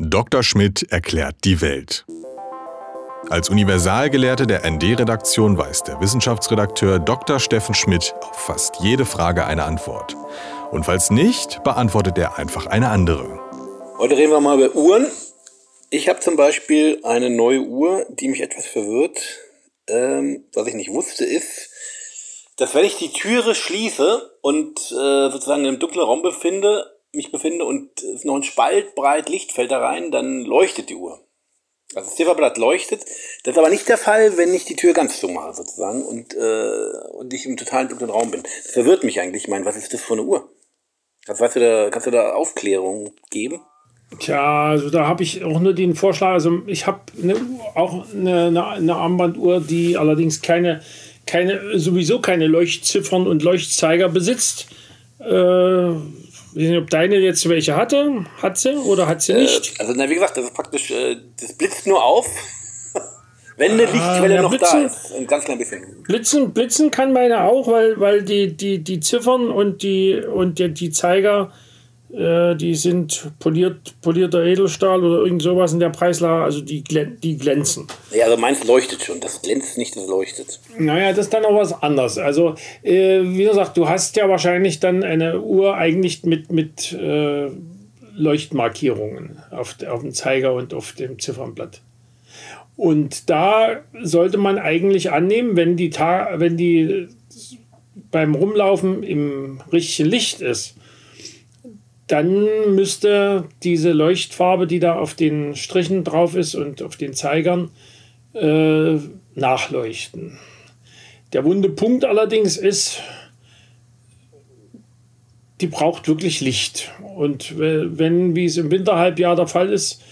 Dr. Schmidt erklärt die Welt. Als Universalgelehrte der ND-Redaktion weiß der Wissenschaftsredakteur Dr. Steffen Schmidt auf fast jede Frage eine Antwort. Und falls nicht, beantwortet er einfach eine andere. Heute reden wir mal über Uhren. Ich habe zum Beispiel eine neue Uhr, die mich etwas verwirrt. Ähm, was ich nicht wusste, ist, dass wenn ich die Türe schließe und äh, sozusagen einem dunklen Raum befinde, mich befinde und es noch ein Spalt breit Licht fällt da rein, dann leuchtet die Uhr. Also das Zifferblatt leuchtet. Das ist aber nicht der Fall, wenn ich die Tür ganz zumache sozusagen und, äh, und ich im totalen dunklen Raum bin. Das verwirrt mich eigentlich. Ich meine, was ist das für eine Uhr? Was, weißt du da, kannst du da Aufklärung geben? Tja, also da habe ich auch nur den Vorschlag. Also ich habe eine, auch eine, eine, eine Armbanduhr, die allerdings keine, keine, sowieso keine Leuchtziffern und Leuchtzeiger besitzt. Äh, ich weiß nicht, ob deine jetzt welche hatte. Hat sie oder hat sie nicht? Äh, also, na, wie gesagt, das ist praktisch, äh, das blitzt nur auf, wenn eine Lichtquelle ah, noch blitzen, da ist. Ein ganz klein bisschen. Blitzen, blitzen kann meine auch, weil, weil die, die, die Ziffern und die, und die, die Zeiger äh, die sind poliert, polierter Edelstahl oder irgend sowas in der Preislage, also die, die glänzen. Ja, also meins leuchtet schon, das glänzt nicht, das leuchtet. Naja, das ist dann auch was anderes. Also, äh, wie gesagt, du hast ja wahrscheinlich dann eine Uhr eigentlich mit, mit äh, Leuchtmarkierungen auf, auf dem Zeiger und auf dem Ziffernblatt. Und da sollte man eigentlich annehmen, wenn die, Ta wenn die beim Rumlaufen im richtigen Licht ist, dann müsste diese Leuchtfarbe, die da auf den Strichen drauf ist und auf den Zeigern, äh, nachleuchten. Der wunde Punkt allerdings ist, die braucht wirklich Licht. Und wenn, wie es im Winterhalbjahr der Fall ist,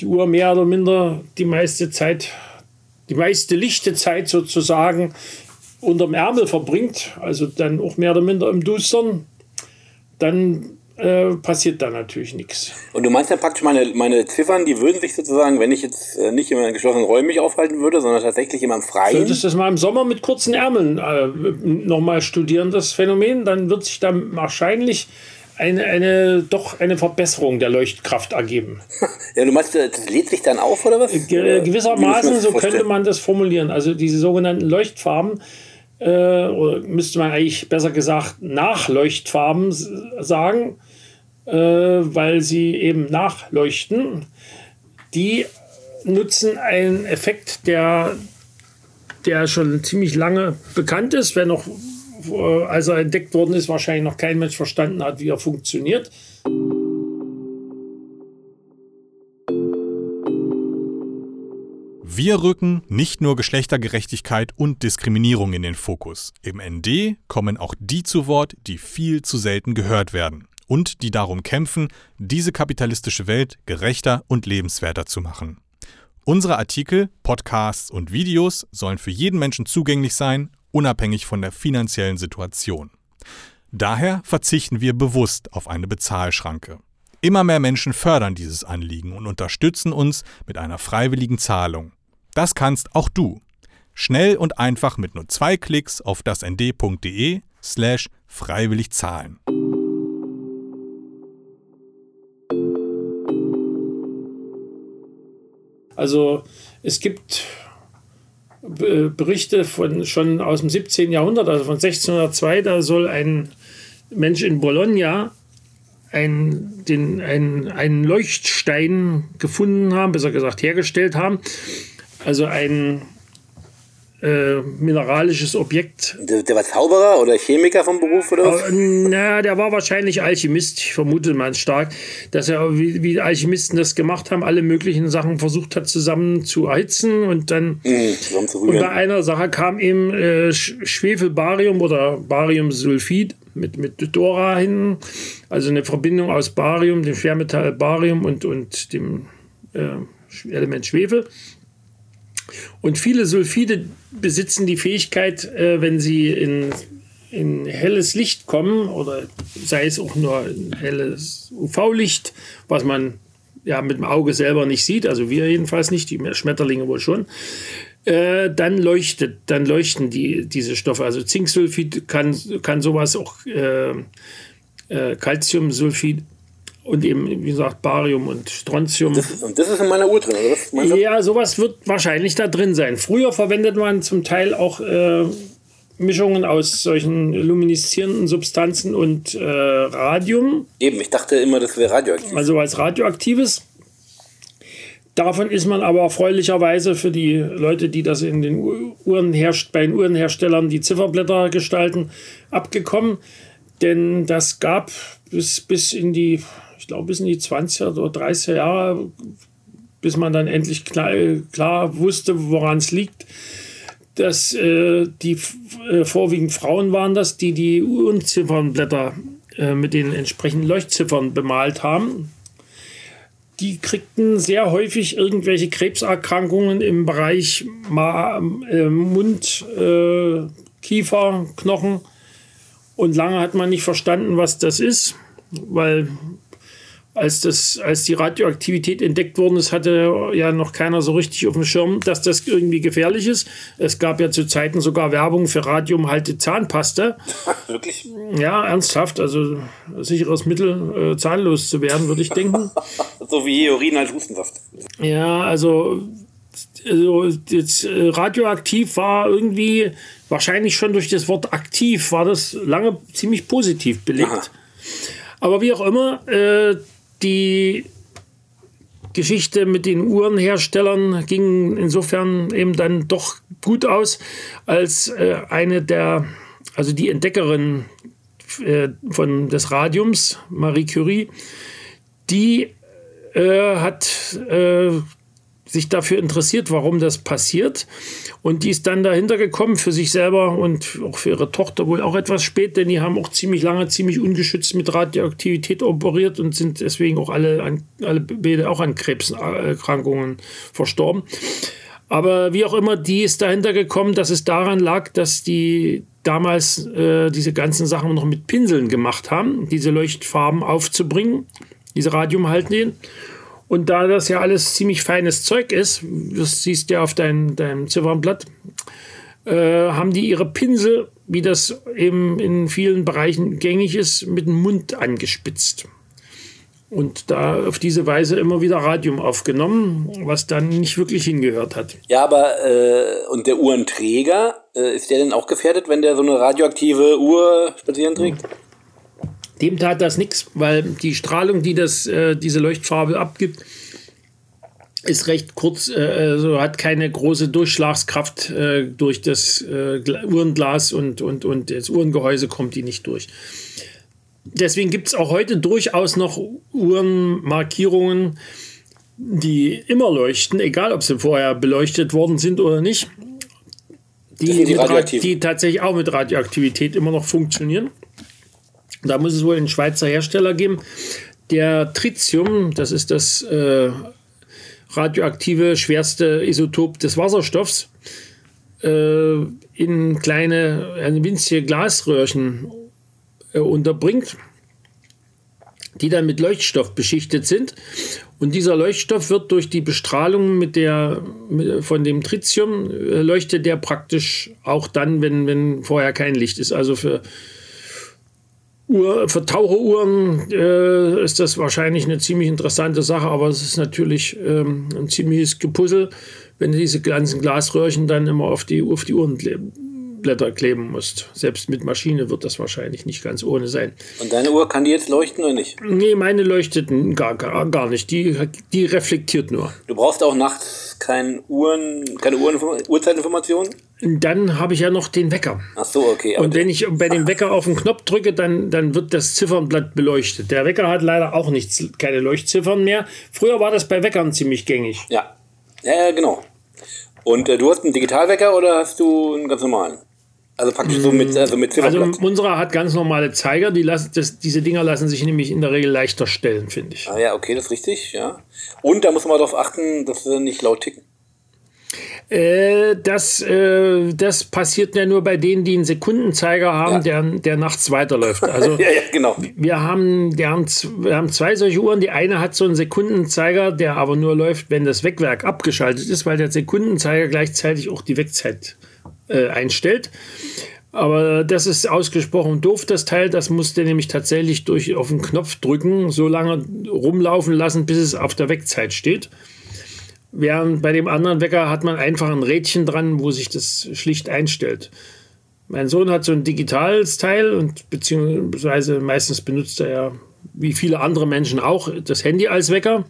die Uhr mehr oder minder die meiste Zeit, die meiste lichte Zeit sozusagen unterm Ärmel verbringt, also dann auch mehr oder minder im Dustern, dann äh, passiert da natürlich nichts. Und du meinst ja praktisch, meine, meine Ziffern, die würden sich sozusagen, wenn ich jetzt äh, nicht in geschlossenen Räumen mich aufhalten würde, sondern tatsächlich immer im Freien. Würdest du das mal im Sommer mit kurzen Ärmeln äh, nochmal studieren, das Phänomen, dann wird sich da wahrscheinlich eine, eine, doch eine Verbesserung der Leuchtkraft ergeben. Ja, du meinst, das lädt sich dann auf oder was? Ge gewissermaßen, so könnte man das formulieren. Also diese sogenannten Leuchtfarben, äh, oder müsste man eigentlich besser gesagt Nachleuchtfarben sagen, äh, weil sie eben nachleuchten. Die nutzen einen Effekt, der, der schon ziemlich lange bekannt ist, wenn noch, äh, als er entdeckt worden ist, wahrscheinlich noch kein Mensch verstanden hat, wie er funktioniert. Wir rücken nicht nur Geschlechtergerechtigkeit und Diskriminierung in den Fokus. Im ND kommen auch die zu Wort, die viel zu selten gehört werden und die darum kämpfen, diese kapitalistische Welt gerechter und lebenswerter zu machen. Unsere Artikel, Podcasts und Videos sollen für jeden Menschen zugänglich sein, unabhängig von der finanziellen Situation. Daher verzichten wir bewusst auf eine Bezahlschranke. Immer mehr Menschen fördern dieses Anliegen und unterstützen uns mit einer freiwilligen Zahlung. Das kannst auch du. Schnell und einfach mit nur zwei Klicks auf dasnd.de slash freiwillig zahlen. Also es gibt Berichte von schon aus dem 17. Jahrhundert, also von 1602, da soll ein Mensch in Bologna ein, den, ein, einen Leuchtstein gefunden haben, besser gesagt hergestellt haben, also ein äh, mineralisches Objekt. Der, der, war Zauberer oder Chemiker vom Beruf oder was? Äh, na, der war wahrscheinlich Alchemist. Ich vermute mal stark, dass er, wie, wie Alchemisten das gemacht haben, alle möglichen Sachen versucht hat zusammen zu erhitzen und dann mhm, und bei einer Sache kam eben äh, Schwefelbarium oder Bariumsulfid mit, mit Dora hin, also eine Verbindung aus Barium, dem Schwermetall Barium und, und dem äh, Element Schwefel. Und viele Sulfide besitzen die Fähigkeit, äh, wenn sie in, in helles Licht kommen, oder sei es auch nur helles UV-Licht, was man ja mit dem Auge selber nicht sieht, also wir jedenfalls nicht, die Schmetterlinge wohl schon, äh, dann leuchtet, dann leuchten die, diese Stoffe. Also Zinksulfid kann, kann sowas auch, äh, äh, Calciumsulfid und eben, wie gesagt, Barium und Strontium. Das, und das ist in meiner Uhr drin, oder? Ja, sowas wird wahrscheinlich da drin sein. Früher verwendet man zum Teil auch äh, Mischungen aus solchen lumineszierenden Substanzen und äh, Radium. Eben, ich dachte immer, das wäre radioaktiv. Also als radioaktives. Davon ist man aber erfreulicherweise für die Leute, die das in den Uhrenherst bei den Uhrenherstellern die Zifferblätter gestalten, abgekommen. Denn das gab bis, bis in die, ich glaube, bis in die 20er oder 30er Jahre, bis man dann endlich klar, klar wusste, woran es liegt, dass äh, die äh, vorwiegend Frauen waren das, die die Uhrenziffernblätter äh, mit den entsprechenden Leuchtziffern bemalt haben. Die kriegten sehr häufig irgendwelche Krebserkrankungen im Bereich Ma äh, Mund, äh, Kiefer, Knochen. Und lange hat man nicht verstanden, was das ist, weil als, das, als die Radioaktivität entdeckt worden ist, hatte ja noch keiner so richtig auf dem Schirm, dass das irgendwie gefährlich ist. Es gab ja zu Zeiten sogar Werbung für radiumhalte Zahnpasta. Wirklich? Ja, ernsthaft. Also sicheres Mittel, äh, zahnlos zu werden, würde ich denken. so wie Urin als Hustensaft. Ja, also, also jetzt, äh, radioaktiv war irgendwie wahrscheinlich schon durch das Wort aktiv war das lange ziemlich positiv belegt. Aha. Aber wie auch immer, äh, die Geschichte mit den Uhrenherstellern ging insofern eben dann doch gut aus, als äh, eine der, also die Entdeckerin äh, von des Radiums, Marie Curie, die äh, hat äh, sich dafür interessiert, warum das passiert. Und die ist dann dahinter gekommen für sich selber und auch für ihre Tochter wohl auch etwas spät, denn die haben auch ziemlich lange, ziemlich ungeschützt mit Radioaktivität operiert und sind deswegen auch alle, an, alle beide auch an Krebserkrankungen verstorben. Aber wie auch immer, die ist dahinter gekommen, dass es daran lag, dass die damals äh, diese ganzen Sachen noch mit Pinseln gemacht haben, diese Leuchtfarben aufzubringen, diese Radiumhaltigen. Und da das ja alles ziemlich feines Zeug ist, das siehst du ja auf dein, deinem Ziffernblatt, äh, haben die ihre Pinsel, wie das eben in vielen Bereichen gängig ist, mit dem Mund angespitzt. Und da auf diese Weise immer wieder Radium aufgenommen, was dann nicht wirklich hingehört hat. Ja, aber äh, und der Uhrenträger, äh, ist der denn auch gefährdet, wenn der so eine radioaktive Uhr spazieren trägt? Dem tat das nichts, weil die Strahlung, die das, äh, diese Leuchtfarbe abgibt, ist recht kurz, äh, also hat keine große Durchschlagskraft äh, durch das äh, Uhrenglas und, und, und das Uhrengehäuse kommt die nicht durch. Deswegen gibt es auch heute durchaus noch Uhrenmarkierungen, die immer leuchten, egal ob sie vorher beleuchtet worden sind oder nicht. Die, die, die tatsächlich auch mit Radioaktivität immer noch funktionieren. Da muss es wohl einen Schweizer Hersteller geben, der Tritium, das ist das äh, radioaktive schwerste Isotop des Wasserstoffs, äh, in kleine, eine winzige Glasröhrchen äh, unterbringt, die dann mit Leuchtstoff beschichtet sind. Und dieser Leuchtstoff wird durch die Bestrahlung mit der, mit, von dem Tritium, äh, leuchtet der praktisch auch dann, wenn, wenn vorher kein Licht ist. Also für Uhr, für Taucheruhren äh, ist das wahrscheinlich eine ziemlich interessante Sache, aber es ist natürlich ähm, ein ziemliches Gepuzzle, wenn du diese ganzen Glasröhrchen dann immer auf die, auf die Uhrenblätter kleben musst. Selbst mit Maschine wird das wahrscheinlich nicht ganz ohne sein. Und deine Uhr kann die jetzt leuchten oder nicht? Nee, meine leuchtet gar, gar, gar nicht. Die, die reflektiert nur. Du brauchst auch nachts kein Uhren, keine Uhren, Uhrzeitinformationen? Dann habe ich ja noch den Wecker. Ach so, okay. Und wenn ich bei dem Wecker auf den Knopf drücke, dann, dann wird das Ziffernblatt beleuchtet. Der Wecker hat leider auch nichts, keine Leuchtziffern mehr. Früher war das bei Weckern ziemlich gängig. Ja, ja, genau. Und äh, du hast einen Digitalwecker oder hast du einen ganz normalen? Also praktisch so mit, also mit Zifferblatt. Also unserer hat ganz normale Zeiger. Die lassen, das, diese Dinger lassen sich nämlich in der Regel leichter stellen, finde ich. Ah ja, okay, das ist richtig, ja. Und da muss man darauf achten, dass sie nicht laut ticken. Äh, das, äh, das passiert ja nur bei denen, die einen Sekundenzeiger haben, ja. der, der nachts weiterläuft. Also ja, ja, genau. wir, haben, wir, haben, wir haben zwei solche Uhren. Die eine hat so einen Sekundenzeiger, der aber nur läuft, wenn das Wegwerk abgeschaltet ist, weil der Sekundenzeiger gleichzeitig auch die Wegzeit äh, einstellt. Aber das ist ausgesprochen doof, das Teil. Das musst du nämlich tatsächlich durch auf den Knopf drücken, so lange rumlaufen lassen, bis es auf der Wegzeit steht. Während bei dem anderen Wecker hat man einfach ein Rädchen dran, wo sich das schlicht einstellt. Mein Sohn hat so ein digitales Teil und beziehungsweise meistens benutzt er ja, wie viele andere Menschen auch, das Handy als Wecker.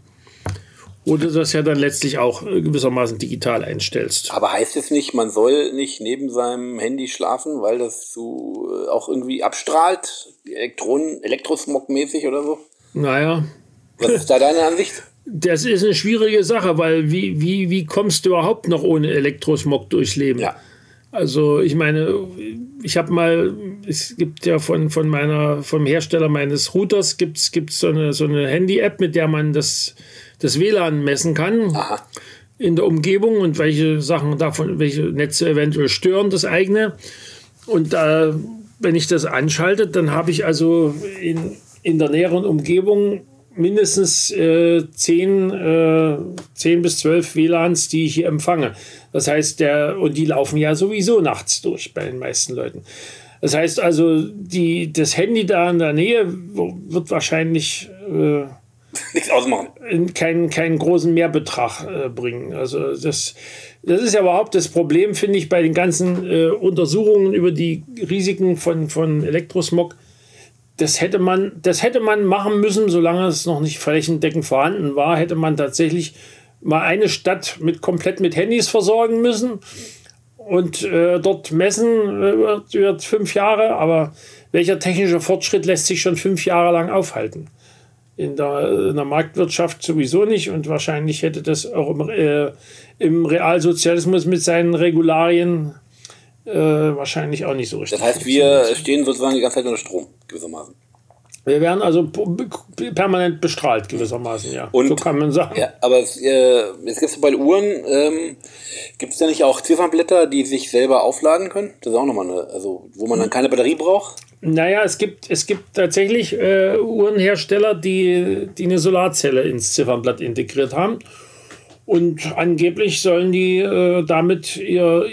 Oder das ja dann letztlich auch gewissermaßen digital einstellst. Aber heißt es nicht, man soll nicht neben seinem Handy schlafen, weil das so äh, auch irgendwie abstrahlt, Elektronen, Elektrosmog-mäßig oder so? Naja. Was ist da deine Ansicht? Das ist eine schwierige Sache, weil wie, wie, wie kommst du überhaupt noch ohne Elektrosmog durchs Leben? Ja. Also ich meine, ich habe mal, es gibt ja von, von meiner, vom Hersteller meines Routers gibt es so eine, so eine Handy-App, mit der man das das WLAN messen kann Aha. in der Umgebung und welche Sachen davon, welche Netze eventuell stören, das eigene. Und äh, wenn ich das anschalte, dann habe ich also in, in der näheren Umgebung mindestens äh, 10, äh, 10 bis 12 WLANs, die ich hier empfange. Das heißt, der, und die laufen ja sowieso nachts durch bei den meisten Leuten. Das heißt also, die, das Handy da in der Nähe wird wahrscheinlich äh, nichts ausmachen. Keinen, keinen großen Mehrbetrag äh, bringen. Also das, das ist ja überhaupt das Problem, finde ich, bei den ganzen äh, Untersuchungen über die Risiken von, von Elektrosmog. Das hätte, man, das hätte man machen müssen, solange es noch nicht flächendeckend vorhanden war, hätte man tatsächlich mal eine Stadt mit komplett mit Handys versorgen müssen und äh, dort messen äh, wird, wird fünf Jahre, aber welcher technische Fortschritt lässt sich schon fünf Jahre lang aufhalten? in der, in der, Marktwirtschaft sowieso nicht und wahrscheinlich hätte das auch im, äh, im Realsozialismus mit seinen Regularien äh, wahrscheinlich auch nicht so richtig. Das heißt, wir stehen sozusagen die ganze Zeit unter Strom, gewissermaßen. Wir werden also permanent bestrahlt, gewissermaßen, ja. Und, so kann man sagen. Ja, aber es, äh, jetzt gibt es bei Uhren, ähm, gibt es da nicht auch Ziffernblätter, die sich selber aufladen können? Das ist auch nochmal eine, also wo man dann keine Batterie braucht? Naja, es gibt, es gibt tatsächlich äh, Uhrenhersteller, die, die eine Solarzelle ins Ziffernblatt integriert haben. Und angeblich sollen die äh, damit ihr,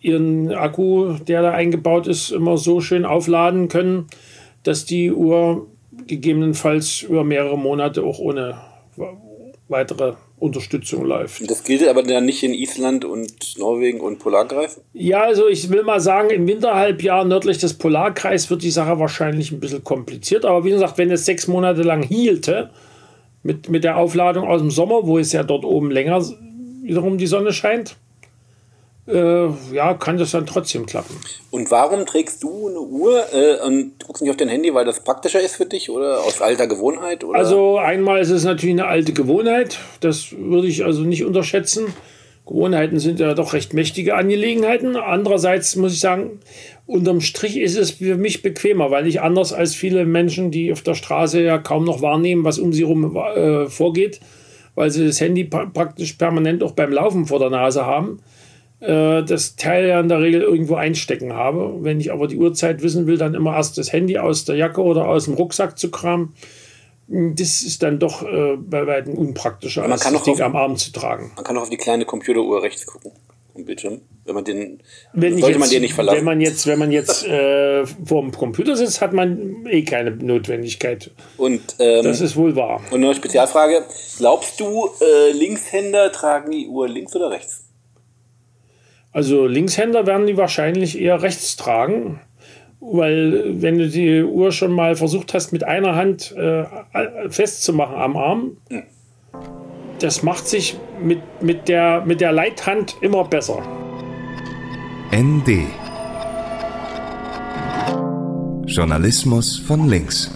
ihren Akku, der da eingebaut ist, immer so schön aufladen können, dass die Uhr gegebenenfalls über mehrere Monate auch ohne weitere Unterstützung läuft. Das gilt aber dann nicht in Island und Norwegen und Polarkreis? Ja, also ich will mal sagen, im Winterhalbjahr nördlich des Polarkreis wird die Sache wahrscheinlich ein bisschen kompliziert. Aber wie gesagt, wenn es sechs Monate lang hielte, mit, mit der Aufladung aus dem Sommer, wo es ja dort oben länger wiederum die Sonne scheint, äh, ja, kann das dann trotzdem klappen. Und warum trägst du eine Uhr äh, und guckst nicht auf dein Handy, weil das praktischer ist für dich oder aus alter Gewohnheit? Oder? Also einmal ist es natürlich eine alte Gewohnheit, das würde ich also nicht unterschätzen. Gewohnheiten sind ja doch recht mächtige Angelegenheiten. Andererseits muss ich sagen, unterm Strich ist es für mich bequemer, weil ich anders als viele Menschen, die auf der Straße ja kaum noch wahrnehmen, was um sie herum äh, vorgeht, weil sie das Handy praktisch permanent auch beim Laufen vor der Nase haben, das Teil ja in der Regel irgendwo einstecken habe. Wenn ich aber die Uhrzeit wissen will, dann immer erst das Handy aus der Jacke oder aus dem Rucksack zu kramen. Das ist dann doch äh, bei weitem unpraktischer, man als kann das Ding am Arm zu tragen. Man kann auch auf die kleine Computeruhr rechts gucken am Bildschirm. Wenn man den wenn sollte jetzt, man den nicht verlassen. Wenn man jetzt, wenn man jetzt äh, vor dem Computer sitzt, hat man eh keine Notwendigkeit. Und ähm, das ist wohl wahr. Und noch eine Spezialfrage: Glaubst du, äh, Linkshänder tragen die Uhr links oder rechts? Also Linkshänder werden die wahrscheinlich eher rechts tragen, weil wenn du die Uhr schon mal versucht hast, mit einer Hand äh, festzumachen am Arm, das macht sich mit, mit, der, mit der Leithand immer besser. ND Journalismus von links.